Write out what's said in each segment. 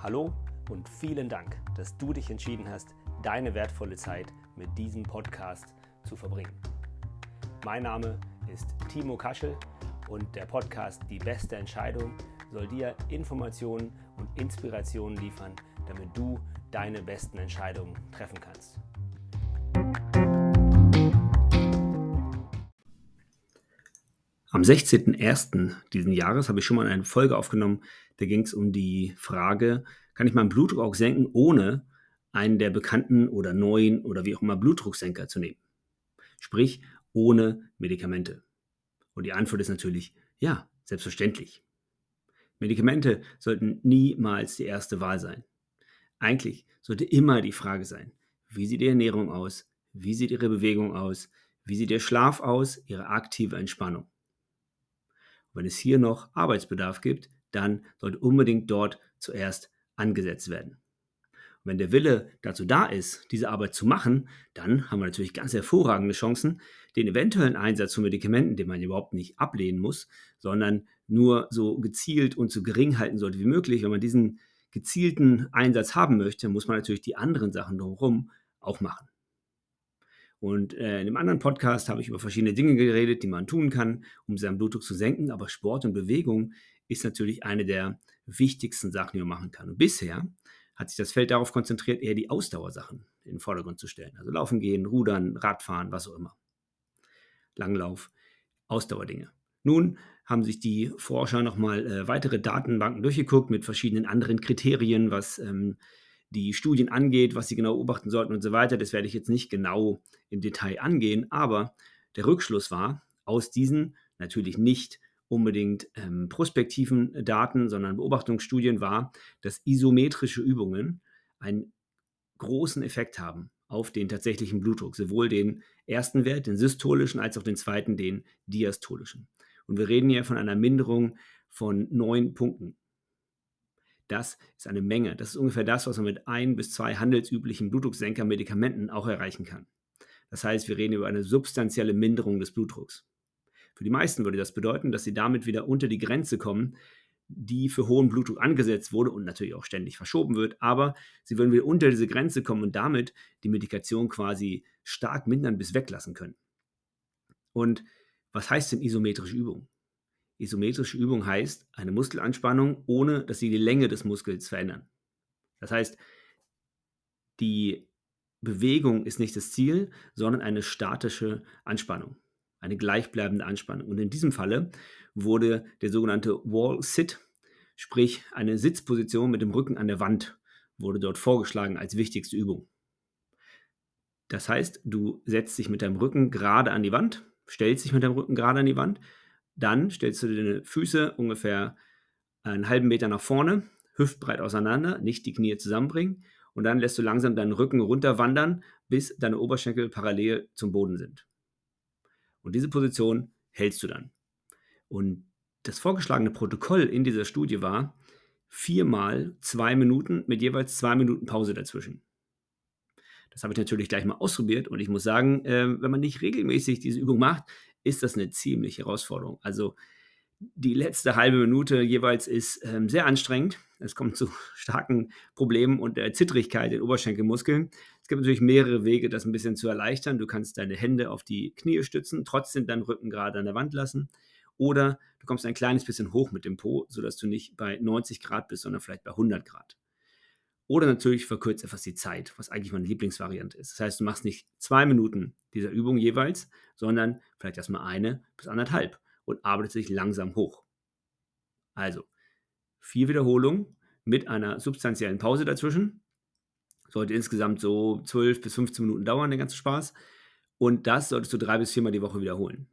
Hallo und vielen Dank, dass du dich entschieden hast, deine wertvolle Zeit mit diesem Podcast zu verbringen. Mein Name ist Timo Kaschel und der Podcast Die beste Entscheidung soll dir Informationen und Inspirationen liefern, damit du deine besten Entscheidungen treffen kannst. Am 16.01. diesen Jahres habe ich schon mal eine Folge aufgenommen, da ging es um die Frage, kann ich meinen Blutdruck auch senken, ohne einen der bekannten oder neuen oder wie auch immer Blutdrucksenker zu nehmen? Sprich, ohne Medikamente. Und die Antwort ist natürlich ja, selbstverständlich. Medikamente sollten niemals die erste Wahl sein. Eigentlich sollte immer die Frage sein, wie sieht Ihre Ernährung aus, wie sieht Ihre Bewegung aus, wie sieht Ihr Schlaf aus, Ihre aktive Entspannung. Wenn es hier noch Arbeitsbedarf gibt, dann sollte unbedingt dort zuerst angesetzt werden. Und wenn der Wille dazu da ist, diese Arbeit zu machen, dann haben wir natürlich ganz hervorragende Chancen, den eventuellen Einsatz von Medikamenten, den man überhaupt nicht ablehnen muss, sondern nur so gezielt und so gering halten sollte wie möglich. Wenn man diesen gezielten Einsatz haben möchte, muss man natürlich die anderen Sachen drumherum auch machen. Und äh, in dem anderen Podcast habe ich über verschiedene Dinge geredet, die man tun kann, um seinen Blutdruck zu senken. Aber Sport und Bewegung ist natürlich eine der wichtigsten Sachen, die man machen kann. Und bisher hat sich das Feld darauf konzentriert, eher die Ausdauersachen in den Vordergrund zu stellen. Also Laufen gehen, Rudern, Radfahren, was auch immer. Langlauf, Ausdauerdinge. Nun haben sich die Forscher nochmal äh, weitere Datenbanken durchgeguckt mit verschiedenen anderen Kriterien, was ähm, die Studien angeht, was sie genau beobachten sollten und so weiter. Das werde ich jetzt nicht genau im Detail angehen, aber der Rückschluss war aus diesen natürlich nicht unbedingt ähm, prospektiven Daten, sondern Beobachtungsstudien war, dass isometrische Übungen einen großen Effekt haben auf den tatsächlichen Blutdruck, sowohl den ersten Wert, den systolischen, als auch den zweiten, den diastolischen. Und wir reden hier von einer Minderung von neun Punkten. Das ist eine Menge. Das ist ungefähr das, was man mit ein bis zwei handelsüblichen Blutdrucksenker-Medikamenten auch erreichen kann. Das heißt, wir reden über eine substanzielle Minderung des Blutdrucks. Für die meisten würde das bedeuten, dass sie damit wieder unter die Grenze kommen, die für hohen Blutdruck angesetzt wurde und natürlich auch ständig verschoben wird, aber sie würden wieder unter diese Grenze kommen und damit die Medikation quasi stark mindern bis weglassen können. Und was heißt denn isometrische Übung? Isometrische Übung heißt eine Muskelanspannung, ohne dass sie die Länge des Muskels verändern. Das heißt, die Bewegung ist nicht das Ziel, sondern eine statische Anspannung eine gleichbleibende Anspannung. Und in diesem Falle wurde der sogenannte Wall Sit, sprich eine Sitzposition mit dem Rücken an der Wand, wurde dort vorgeschlagen als wichtigste Übung. Das heißt, du setzt dich mit deinem Rücken gerade an die Wand, stellst dich mit deinem Rücken gerade an die Wand, dann stellst du deine Füße ungefähr einen halben Meter nach vorne, hüftbreit auseinander, nicht die Knie zusammenbringen und dann lässt du langsam deinen Rücken runterwandern, bis deine Oberschenkel parallel zum Boden sind. Und diese Position hältst du dann. Und das vorgeschlagene Protokoll in dieser Studie war viermal zwei Minuten mit jeweils zwei Minuten Pause dazwischen. Das habe ich natürlich gleich mal ausprobiert und ich muss sagen, äh, wenn man nicht regelmäßig diese Übung macht, ist das eine ziemliche Herausforderung. Also die letzte halbe Minute jeweils ist ähm, sehr anstrengend. Es kommt zu starken Problemen und der Zittrigkeit in Oberschenkelmuskeln. Es gibt natürlich mehrere Wege, das ein bisschen zu erleichtern. Du kannst deine Hände auf die Knie stützen, trotzdem deinen Rücken gerade an der Wand lassen. Oder du kommst ein kleines bisschen hoch mit dem Po, sodass du nicht bei 90 Grad bist, sondern vielleicht bei 100 Grad. Oder natürlich verkürzt etwas die Zeit, was eigentlich meine Lieblingsvariante ist. Das heißt, du machst nicht zwei Minuten dieser Übung jeweils, sondern vielleicht erstmal eine bis anderthalb und arbeitet sich langsam hoch. Also, vier Wiederholungen mit einer substanziellen Pause dazwischen. Sollte insgesamt so 12 bis 15 Minuten dauern, der ganze Spaß. Und das solltest du drei bis viermal die Woche wiederholen.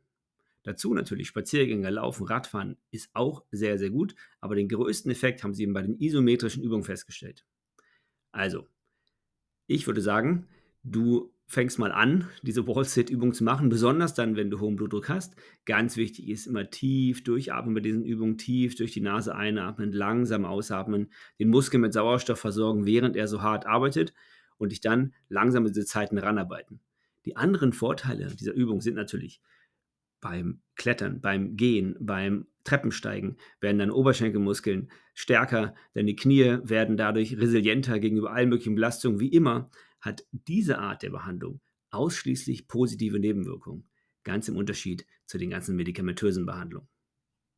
Dazu natürlich Spaziergänge, Laufen, Radfahren ist auch sehr, sehr gut, aber den größten Effekt haben sie eben bei den isometrischen Übungen festgestellt. Also, ich würde sagen, du fängst mal an, diese Wall-Sit-Übung zu machen, besonders dann, wenn du hohen Blutdruck hast. Ganz wichtig ist immer tief durchatmen bei diesen Übungen, tief durch die Nase einatmen, langsam ausatmen, den Muskel mit Sauerstoff versorgen, während er so hart arbeitet und dich dann langsam mit diese Zeiten ranarbeiten. Die anderen Vorteile dieser Übung sind natürlich beim Klettern, beim Gehen, beim Treppensteigen werden deine Oberschenkelmuskeln stärker, deine Knie werden dadurch resilienter gegenüber allen möglichen Belastungen. Wie immer hat diese Art der Behandlung ausschließlich positive Nebenwirkungen, ganz im Unterschied zu den ganzen medikamentösen Behandlungen.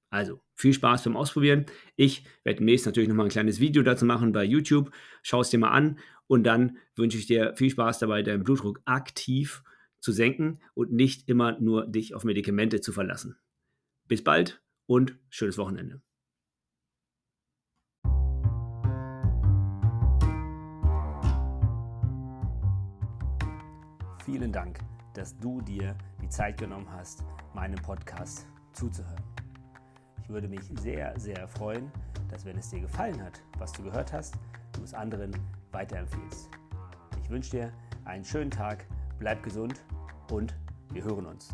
Also, viel Spaß beim Ausprobieren. Ich werde demnächst natürlich nochmal ein kleines Video dazu machen bei YouTube. Schau es dir mal an und dann wünsche ich dir viel Spaß dabei, deinen Blutdruck aktiv zu senken und nicht immer nur dich auf Medikamente zu verlassen. Bis bald und schönes Wochenende. Vielen Dank, dass du dir die Zeit genommen hast, meinem Podcast zuzuhören. Ich würde mich sehr, sehr freuen, dass wenn es dir gefallen hat, was du gehört hast, du es anderen weiterempfiehlst. Ich wünsche dir einen schönen Tag, bleib gesund und wir hören uns.